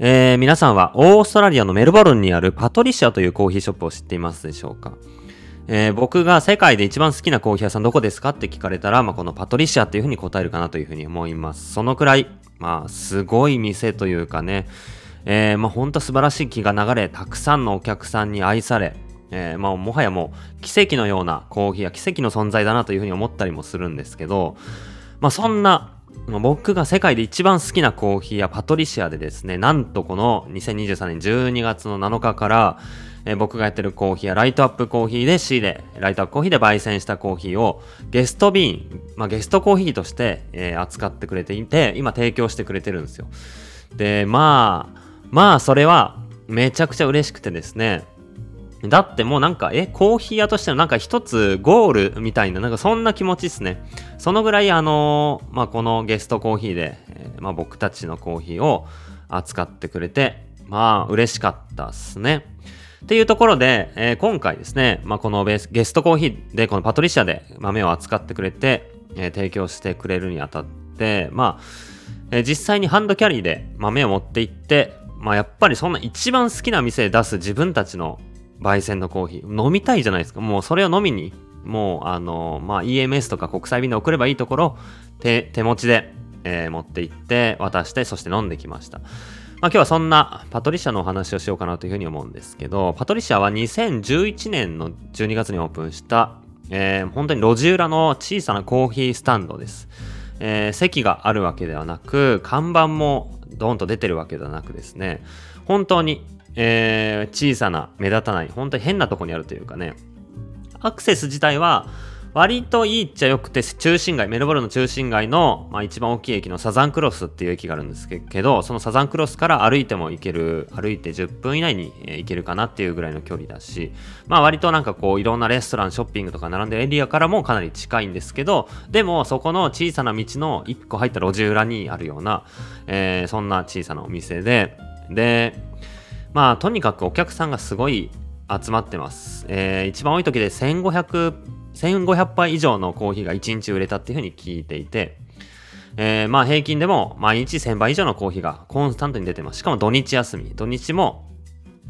えー、皆さんはオーストラリアのメルボルンにあるパトリシアというコーヒーショップを知っていますでしょうか？えー、僕が世界で一番好きなコーヒー屋さんどこですかって聞かれたら、まあ、このパトリシアっていうふうに答えるかなというふうに思います。そのくらい、まあ、すごい店というかね、えー、まあ、ほんと素晴らしい気が流れ、たくさんのお客さんに愛され、えー、まあ、もはやもう奇跡のようなコーヒーや奇跡の存在だなというふうに思ったりもするんですけど、まあ、そんな僕が世界で一番好きなコーヒーやパトリシアでですね、なんとこの2023年12月の7日から、えー、僕がやってるコーヒーやライトアップコーヒーで仕入れ、ライトアップコーヒーで焙煎したコーヒーをゲストビーン、まあ、ゲストコーヒーとして、えー、扱ってくれていて、今提供してくれてるんですよ。で、まあ、まあそれはめちゃくちゃ嬉しくてですね、だってもうなんか、え、コーヒー屋としてのなんか一つゴールみたいな、なんかそんな気持ちですね。そのぐらいあのー、まあこのゲストコーヒーで、えー、まあ僕たちのコーヒーを扱ってくれて、まあ嬉しかったっすね。っていうところで、えー、今回ですね、まあこのゲストコーヒーで、このパトリシアで豆を扱ってくれて、え提供してくれるにあたって、まあ、え実際にハンドキャリーで豆を持って行って、まあやっぱりそんな一番好きな店で出す自分たちの焙煎のコーヒー。飲みたいじゃないですか。もうそれを飲みに。もうあのまあ EMS とか国際便で送ればいいところ手手持ちで、えー、持って行って渡してそして飲んできました。まあ、今日はそんなパトリシアのお話をしようかなというふうに思うんですけど、パトリシアは2011年の12月にオープンした、えー、本当に路地裏の小さなコーヒースタンドです。えー、席があるわけではなく、看板もドーンと出てるわけではなくですね、本当にえー、小さな目立たない本当に変なとこにあるというかね。アクセス自体は割といいっちゃよくて中心街メルボルンの中心街の、まあ、一番大きい駅のサザンクロスっていう駅があるんですけどそのサザンクロスから歩いても行ける歩いて10分以内に行けるかなっていうぐらいの距離だしまあ割となんかこういろんなレストランショッピングとか並んでるエリアからもかなり近いんですけどでもそこの小さな道の1個入った路地裏にあるような、えー、そんな小さなお店ででまあとにかくお客さんがすごい集まってます。えー、一番多い時で1500、1500杯以上のコーヒーが1日売れたっていうふうに聞いていて、えー、まあ平均でも毎日1000杯以上のコーヒーがコンスタントに出てます。しかも土日休み。土日も、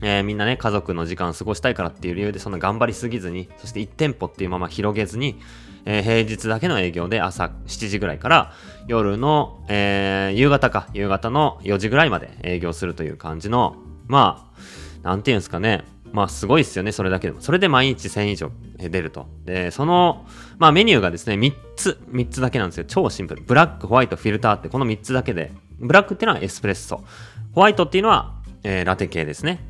えー、みんなね、家族の時間過ごしたいからっていう理由でそんな頑張りすぎずに、そして1店舗っていうまま広げずに、えー、平日だけの営業で朝7時ぐらいから夜の、えー、夕方か、夕方の4時ぐらいまで営業するという感じのまあ、なんていうんですかね。まあすごいですよね、それだけでも。それで毎日1000以上出ると。で、その、まあメニューがですね、3つ、3つだけなんですよ。超シンプル。ブラック、ホワイト、フィルターってこの3つだけで。ブラックっていうのはエスプレッソ。ホワイトっていうのは、えー、ラテ系ですね。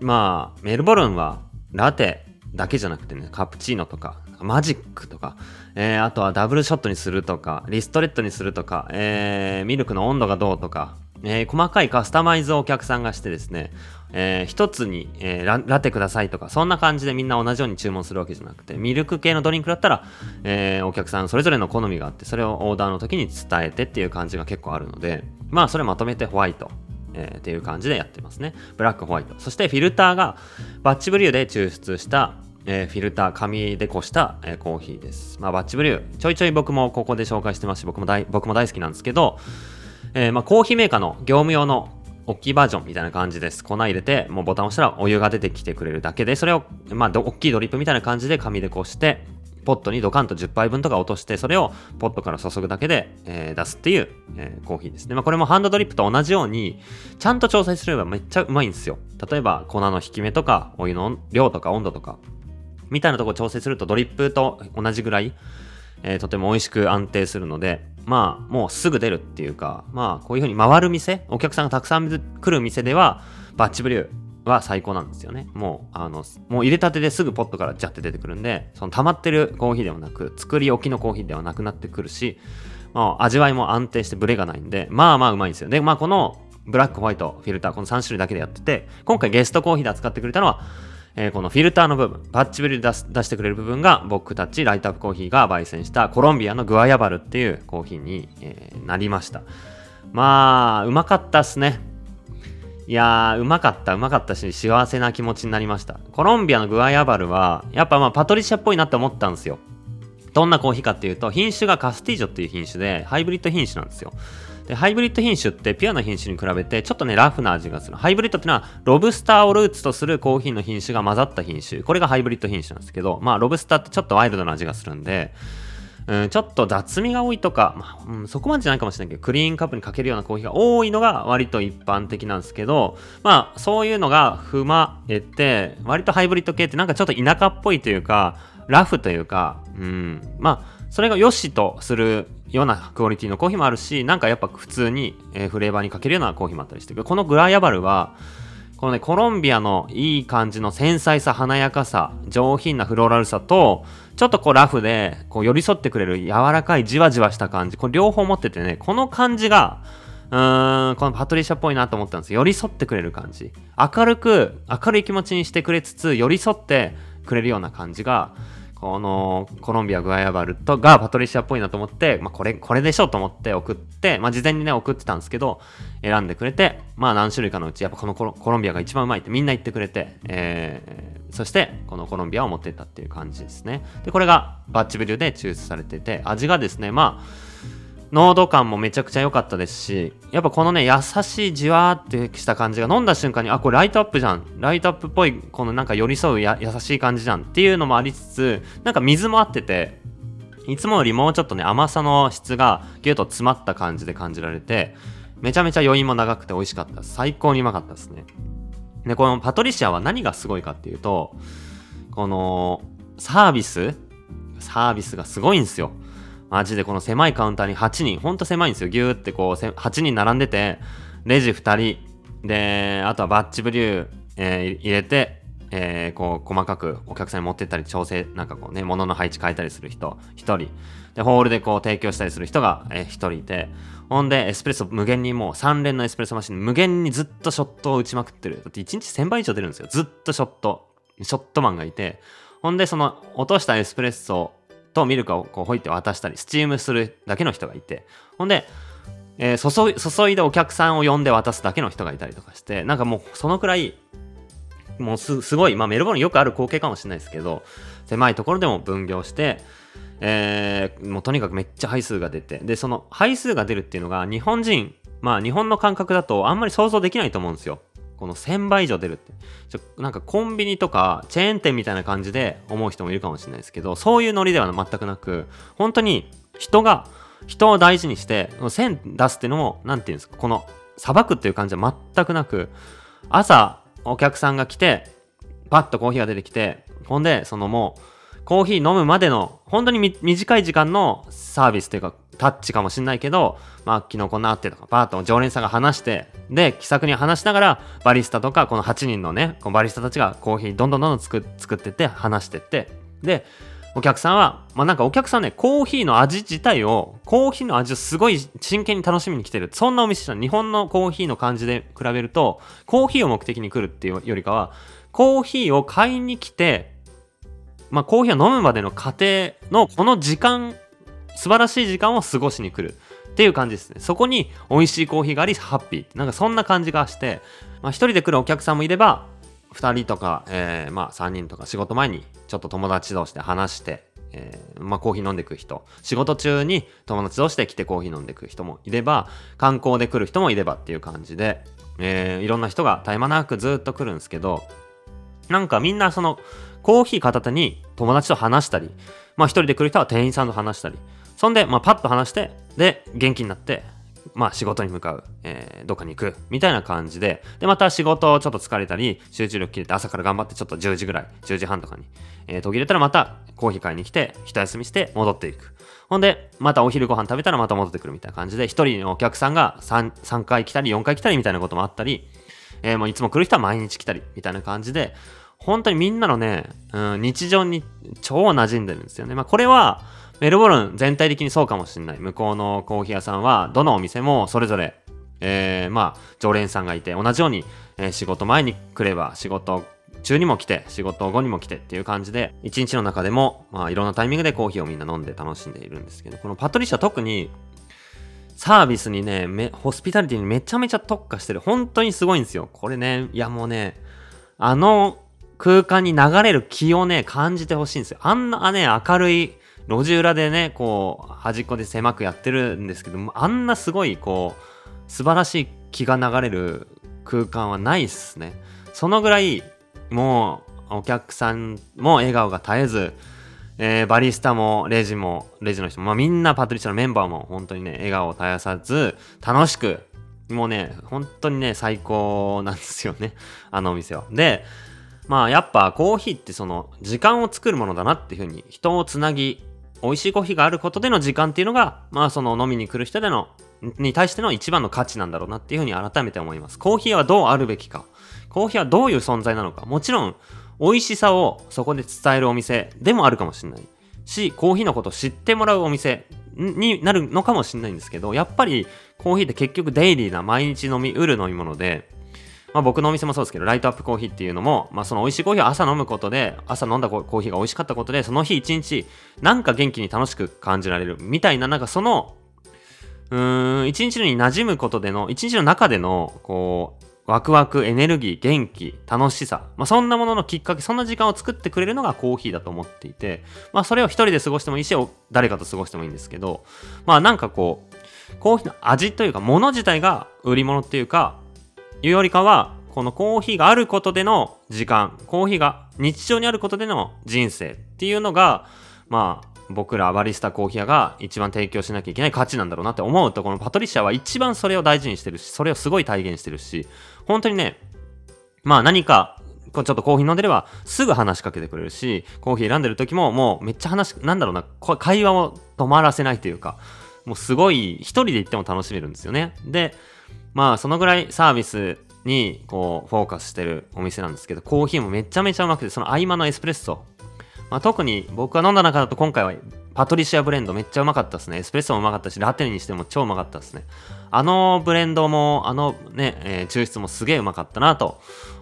まあ、メルボルンはラテだけじゃなくてね、カプチーノとか、マジックとか、えー、あとはダブルショットにするとか、リストレットにするとか、えー、ミルクの温度がどうとか、えー、細かいカスタマイズをお客さんがしてですね、えー、一つに、えーラ、ラテくださいとか、そんな感じでみんな同じように注文するわけじゃなくて、ミルク系のドリンクだったら、えー、お客さんそれぞれの好みがあって、それをオーダーの時に伝えてっていう感じが結構あるので、まあ、それまとめてホワイト、えー、っていう感じでやってますね。ブラックホワイト。そしてフィルターがバッチブリューで抽出した、えー、フィルター、紙でこした、えー、コーヒーです。まあ、バッチブリュー、ちょいちょい僕もここで紹介してますし、僕も大僕も大好きなんですけど、えー、まあ、コーヒーメーカーの業務用の大きいバージョンみたいな感じです。粉入れて、もうボタン押したらお湯が出てきてくれるだけで、それを、まあ、大きいドリップみたいな感じで紙でこうして、ポットにドカンと10杯分とか落として、それをポットから注ぐだけで、えー、出すっていう、えー、コーヒーですね。まあ、これもハンドドリップと同じように、ちゃんと調整すればめっちゃうまいんですよ。例えば、粉の引き目とか、お湯の量とか温度とか、みたいなとこ調整するとドリップと同じぐらい、えー、とても美味しく安定するので、まあ、もうすぐ出るっていうか、まあ、こういう風に回る店、お客さんがたくさん来る店では、バッチブリューは最高なんですよね。もう、あの、もう入れたてですぐポットからジャって出てくるんで、その溜まってるコーヒーではなく、作り置きのコーヒーではなくなってくるし、まあ、味わいも安定してブレがないんで、まあまあうまいんですよ。で、まあこのブラック、ホワイト、フィルター、この3種類だけでやってて、今回ゲストコーヒーで扱ってくれたのは、えー、このフィルターの部分、バッチブリで出してくれる部分が僕たちライトアップコーヒーが焙煎したコロンビアのグアヤバルっていうコーヒーに、えー、なりました。まあ、うまかったっすね。いやー、うまかった、うまかったし、幸せな気持ちになりました。コロンビアのグアヤバルは、やっぱまあパトリシアっぽいなって思ったんですよ。どんなコーヒーかっていうと、品種がカスティージョっていう品種で、ハイブリッド品種なんですよ。で、ハイブリッド品種ってピュアな品種に比べてちょっとね、ラフな味がする。ハイブリッドってのは、ロブスターをルーツとするコーヒーの品種が混ざった品種。これがハイブリッド品種なんですけど、まあ、ロブスターってちょっとワイルドな味がするんで、うん、ちょっと雑味が多いとか、まあ、うん、そこまでじゃないかもしれないけど、クリーンカップにかけるようなコーヒーが多いのが割と一般的なんですけど、まあ、そういうのが踏まえて、割とハイブリッド系ってなんかちょっと田舎っぽいというか、ラフというか、うん、まあ、それが良しとするようなクオリティのコーヒーもあるし、なんかやっぱ普通に、え、フレーバーにかけるようなコーヒーもあったりして、このグラヤバルは、このね、コロンビアのいい感じの繊細さ、華やかさ、上品なフローラルさと、ちょっとこうラフで、こう寄り添ってくれる柔らかいじわじわした感じ、これ両方持っててね、この感じが、うーん、このパトリシャっぽいなと思ったんです寄り添ってくれる感じ。明るく、明るい気持ちにしてくれつつ、寄り添ってくれるような感じが、このコロンビア・グアヤバルとがパトリシアっぽいなと思って、まあ、これ、これでしょと思って送って、まあ、事前にね、送ってたんですけど、選んでくれて、まあ、何種類かのうち、やっぱこのコロンビアが一番うまいってみんな言ってくれて、えー、そして、このコロンビアを持ってったっていう感じですね。で、これがバッチブリューで抽出されてて、味がですね、まあ、濃度感もめちゃくちゃ良かったですし、やっぱこのね、優しいじわーってした感じが飲んだ瞬間に、あ、これライトアップじゃん。ライトアップっぽい、このなんか寄り添うや優しい感じじゃんっていうのもありつつ、なんか水も合ってて、いつもよりもうちょっとね、甘さの質がギュッと詰まった感じで感じられて、めちゃめちゃ余韻も長くて美味しかった。最高にうまかったですね。で、このパトリシアは何がすごいかっていうと、このサービスサービスがすごいんですよ。マジでこの狭いカウンターに8人、ほんと狭いんですよ。ギューってこう、8人並んでて、レジ2人、で、あとはバッチブリュー、えー、入れて、えー、こう、細かくお客さんに持ってったり、調整、なんかこうね、物の配置変えたりする人、1人。で、ホールでこう、提供したりする人が、えー、1人いて、ほんで、エスプレッソ無限にもう3連のエスプレッソマシン、無限にずっとショットを打ちまくってる。だって1日1000倍以上出るんですよ。ずっとショット。ショットマンがいて、ほんで、その落としたエスプレッソとミルクをこうほいって渡したり、スチームするだけの人がいて、ほんで、えー、注いでお客さんを呼んで渡すだけの人がいたりとかして、なんかもうそのくらい、もうすすごい、まあメルボルンよくある光景かもしれないですけど、狭いところでも分業して、えー、もうとにかくめっちゃ配数が出て、で、その配数が出るっていうのが日本人、まあ日本の感覚だとあんまり想像できないと思うんですよ。この1000倍以上出るって。ちょなんかコンビニとかチェーン店みたいな感じで思う人もいるかもしれないですけど、そういうノリでは全くなく、本当に人が、人を大事にして、1000出すっていうのも、なんていうんですか、この、さばくっていう感じは全くなく、朝、お客さんが来て、パッとコーヒーが出てきて、ほんで、そのもう、コーヒー飲むまでの、本当に短い時間のサービスというか、タッチかもしんないけど、まあ、昨日こんなあってとか、パーッと常連さんが話して、で、気さくに話しながら、バリスタとか、この8人のね、このバリスタたちがコーヒーどんどんどんどん作作ってって、話してって、で、お客さんは、まあなんかお客さんね、コーヒーの味自体を、コーヒーの味をすごい真剣に楽しみに来てる。そんなお店じゃん。日本のコーヒーの感じで比べると、コーヒーを目的に来るっていうよりかは、コーヒーを買いに来て、まあコーヒーを飲むまでの過程のこの時間素晴らしい時間を過ごしに来るっていう感じですね。そこに美味しいコーヒーがあり、ハッピー。なんかそんな感じがして、まあ一人で来るお客さんもいれば、二人とか、えー、まあ三人とか仕事前にちょっと友達同士で話して、えー、まあコーヒー飲んでく人、仕事中に友達同士で来てコーヒー飲んでく人もいれば、観光で来る人もいればっていう感じで、えー、いろんな人が絶え間なくずっと来るんですけど、なんかみんなそのコーヒー片手に友達と話したり、まあ一人で来る人は店員さんと話したり、そんで、まあ、パッと話して、で、元気になって、まあ、仕事に向かう、えー、どっかに行く、みたいな感じで、で、また仕事ちょっと疲れたり、集中力切れて朝から頑張ってちょっと10時ぐらい、10時半とかに、えー、途切れたらまたコーヒー買いに来て、一休みして戻っていく。ほんで、またお昼ご飯食べたらまた戻ってくるみたいな感じで、一人のお客さんが 3, 3回来たり、4回来たりみたいなこともあったり、えー、もういつも来る人は毎日来たり、みたいな感じで、本当にみんなのね、うん、日常に超馴染んでるんですよね。まあ、これは、メルボルン全体的にそうかもしれない。向こうのコーヒー屋さんは、どのお店もそれぞれ、えー、まあ、常連さんがいて、同じように、えー、仕事前に来れば、仕事中にも来て、仕事後にも来てっていう感じで、一日の中でも、まあ、いろんなタイミングでコーヒーをみんな飲んで楽しんでいるんですけど、このパトリシャ特に、サービスにね、ホスピタリティにめちゃめちゃ特化してる。本当にすごいんですよ。これね、いやもうね、あの空間に流れる気をね、感じてほしいんですよ。あんなね、明るい路地裏でね、こう、端っこで狭くやってるんですけども、あんなすごい、こう、素晴らしい気が流れる空間はないっすね。そのぐらい、もう、お客さんも笑顔が絶えず、えー、バリスタもレジも、レジの人も、まあ、みんなパトリシャのメンバーも本当にね、笑顔を絶やさず、楽しく、もうね、本当にね、最高なんですよね。あのお店は。で、まあやっぱコーヒーってその時間を作るものだなっていうふうに人をつなぎ美味しいコーヒーがあることでの時間っていうのがまあその飲みに来る人でのに対しての一番の価値なんだろうなっていうふうに改めて思います。コーヒーはどうあるべきか。コーヒーはどういう存在なのか。もちろん美味しさをそこで伝えるお店でもあるかもしれないし、コーヒーのことを知ってもらうお店になるのかもしれないんですけど、やっぱりコーヒーって結局デイリーな毎日飲みうる飲み物で、まあ、僕のお店もそうですけど、ライトアップコーヒーっていうのも、まあ、その美味しいコーヒーを朝飲むことで、朝飲んだコーヒーが美味しかったことで、その日一日、なんか元気に楽しく感じられるみたいな、なんかその、うーん、一日に馴染むことでの、一日の中での、こう、ワクワク、エネルギー、元気、楽しさ。まあ、そんなもののきっかけ、そんな時間を作ってくれるのがコーヒーだと思っていて、まあ、それを一人で過ごしてもいいし、誰かと過ごしてもいいんですけど、まあ、なんかこう、コーヒーの味というか、もの自体が売り物っていうか、いうよりかは、このコーヒーがあることでの時間、コーヒーが日常にあることでの人生っていうのが、まあ、僕らバリスタコーヒー屋が一番提供しなきゃいけない価値なんだろうなって思うとこのパトリシアは一番それを大事にしてるしそれをすごい体現してるし本当にねまあ何かちょっとコーヒー飲んでればすぐ話しかけてくれるしコーヒー選んでる時ももうめっちゃ話なんだろうな会話を止まらせないというかもうすごい一人で行っても楽しめるんですよね。でまあそのぐらいサービスにこうフォーカスしてるお店なんですけどコーヒーもめちゃめちゃうまくてその合間のエスプレッソまあ、特に僕が飲んだ中だと今回はパトリシアブレンドめっちゃうまかったですね。エスプレッソもうまかったし、ラテにしても超うまかったですね。あのブレンドも、あのね、えー、抽出もすげえうまかったなと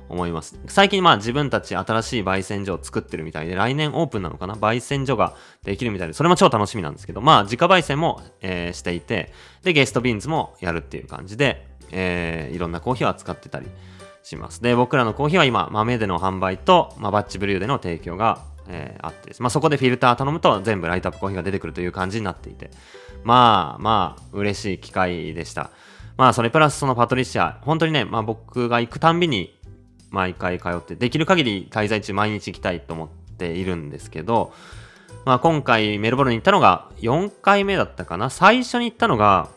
思います。最近まあ自分たち新しい焙煎所を作ってるみたいで、来年オープンなのかな？焙煎所ができるみたいで、それも超楽しみなんですけど、まあ自家焙煎も、えー、していて、で、ゲストビーンズもやるっていう感じで、えー、いろんなコーヒーを扱ってたりします。で、僕らのコーヒーは今、豆での販売と、まあ、バッチブリューでの提供がえー、あってまあ、そこでフィルター頼むと全部ライトアップコーヒーが出てくるという感じになっていて。まあまあ嬉しい機会でした。まあそれプラスそのパトリシア。本当にね、まあ、僕が行くたんびに毎回通ってできる限り滞在中毎日行きたいと思っているんですけどまあ今回メルボルンに行ったのが4回目だったかな。最初に行ったのが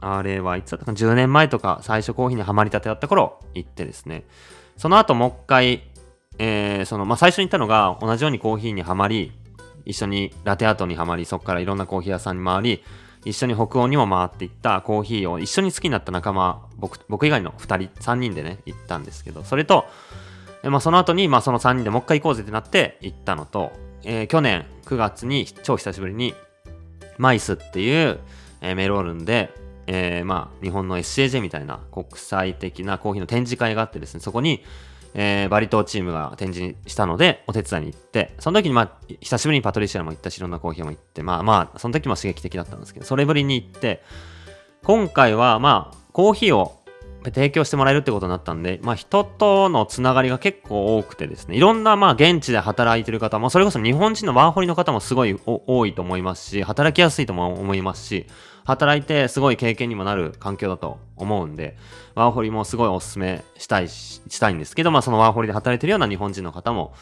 あれはいつだったか10年前とか最初コーヒーにはまりたてだった頃行ってですね。その後もう一回えー、その、まあ、最初に言ったのが、同じようにコーヒーにはまり、一緒にラテアートにはまり、そこからいろんなコーヒー屋さんに回り、一緒に北欧にも回っていったコーヒーを一緒に好きになった仲間、僕僕以外の2人、3人でね、行ったんですけど、それと、えまあ、その後に、まあ、その3人でもう一回行こうぜってなって行ったのと、えー、去年9月に超久しぶりに、マイスっていう、えー、メロールンで、えー、まあ、日本の SCAJ みたいな国際的なコーヒーの展示会があってですね、そこに、えー、バリ島チームが展示したので、お手伝いに行って、その時にまあ、久しぶりにパトリシアも行ったし、いろんなコーヒーも行って、まあまあ、その時も刺激的だったんですけど、それぶりに行って、今回はまあ、コーヒーを提供してもらえるってことになったんで、まあ、人とのつながりが結構多くてですね、いろんなまあ現地で働いてる方も、それこそ日本人のワーホリの方もすごい多いと思いますし、働きやすいとも思いますし、働いてすごい経験にもなる環境だと思うんで、ワーホリもすごいお勧めしたいしたいんですけど、まあそのワーホリで働いてるような日本人の方も、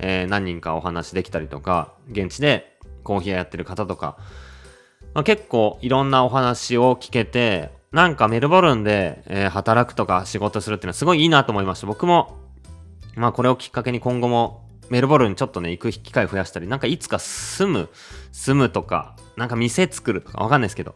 えー、何人かお話できたりとか、現地でコーヒーやってる方とか、まあ、結構いろんなお話を聞けて、なんかメルボルンで、えー、働くとか仕事するっていうのはすごいいいなと思いました。僕も、まあこれをきっかけに今後もメルボルンちょっとね、行く機会増やしたり、なんかいつか住む、住むとか、なんか店作るとかわかんないですけど、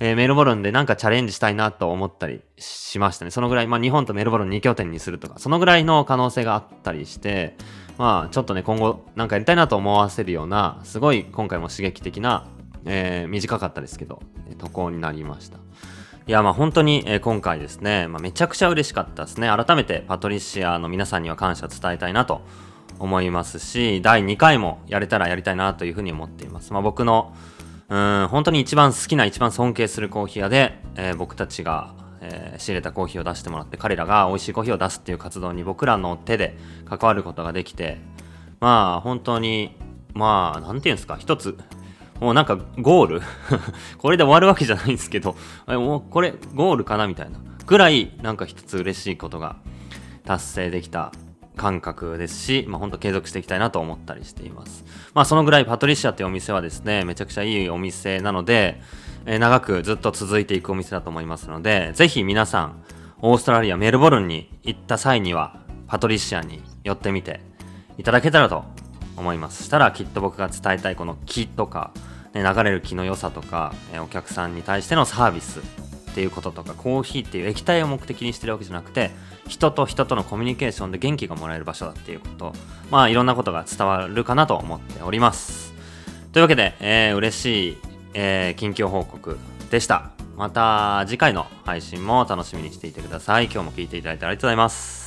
えー、メルボルンでなんかチャレンジしたいなと思ったりしましたね。そのぐらい、まあ日本とメルボルン2拠点にするとか、そのぐらいの可能性があったりして、まあちょっとね、今後なんかやりたいなと思わせるような、すごい今回も刺激的な、えー、短かったですけど、渡航になりました。いや、まあ本当に、えー、今回ですね、まあ、めちゃくちゃ嬉しかったですね。改めてパトリシアの皆さんには感謝伝えたいなと思いますし、第2回もやれたらやりたいなというふうに思っています。まあ僕のうん本当に一番好きな一番尊敬するコーヒー屋で、えー、僕たちが、えー、仕入れたコーヒーを出してもらって彼らが美味しいコーヒーを出すっていう活動に僕らの手で関わることができてまあ本当にまあ何て言うんですか一つもうなんかゴール？これで終わるわけじゃないんですけど、もうこれゴールかなみたいなぐらいなんか一つ嬉しいことが達成できた感覚ですし、まあ、本当継続していきたいなと思ったりしています。まあ、そのぐらいパトリシアっていうお店はですね、めちゃくちゃいいお店なので、えー、長くずっと続いていくお店だと思いますので、ぜひ皆さん、オーストラリア、メルボルンに行った際には、パトリシアに寄ってみていただけたらと思います。したらきっと僕が伝えたいこの木とか、ね、流れる木の良さとか、えー、お客さんに対してのサービスっていうこととか、コーヒーっていう液体を目的にしてるわけじゃなくて、人と人とのコミュニケーションで元気がもらえる場所だっていうこと、まあいろんなことが伝わるかなと思っております。というわけで、えー、嬉しい、えー、近況報告でした。また次回の配信も楽しみにしていてください。今日も聴いていただいてありがとうございます。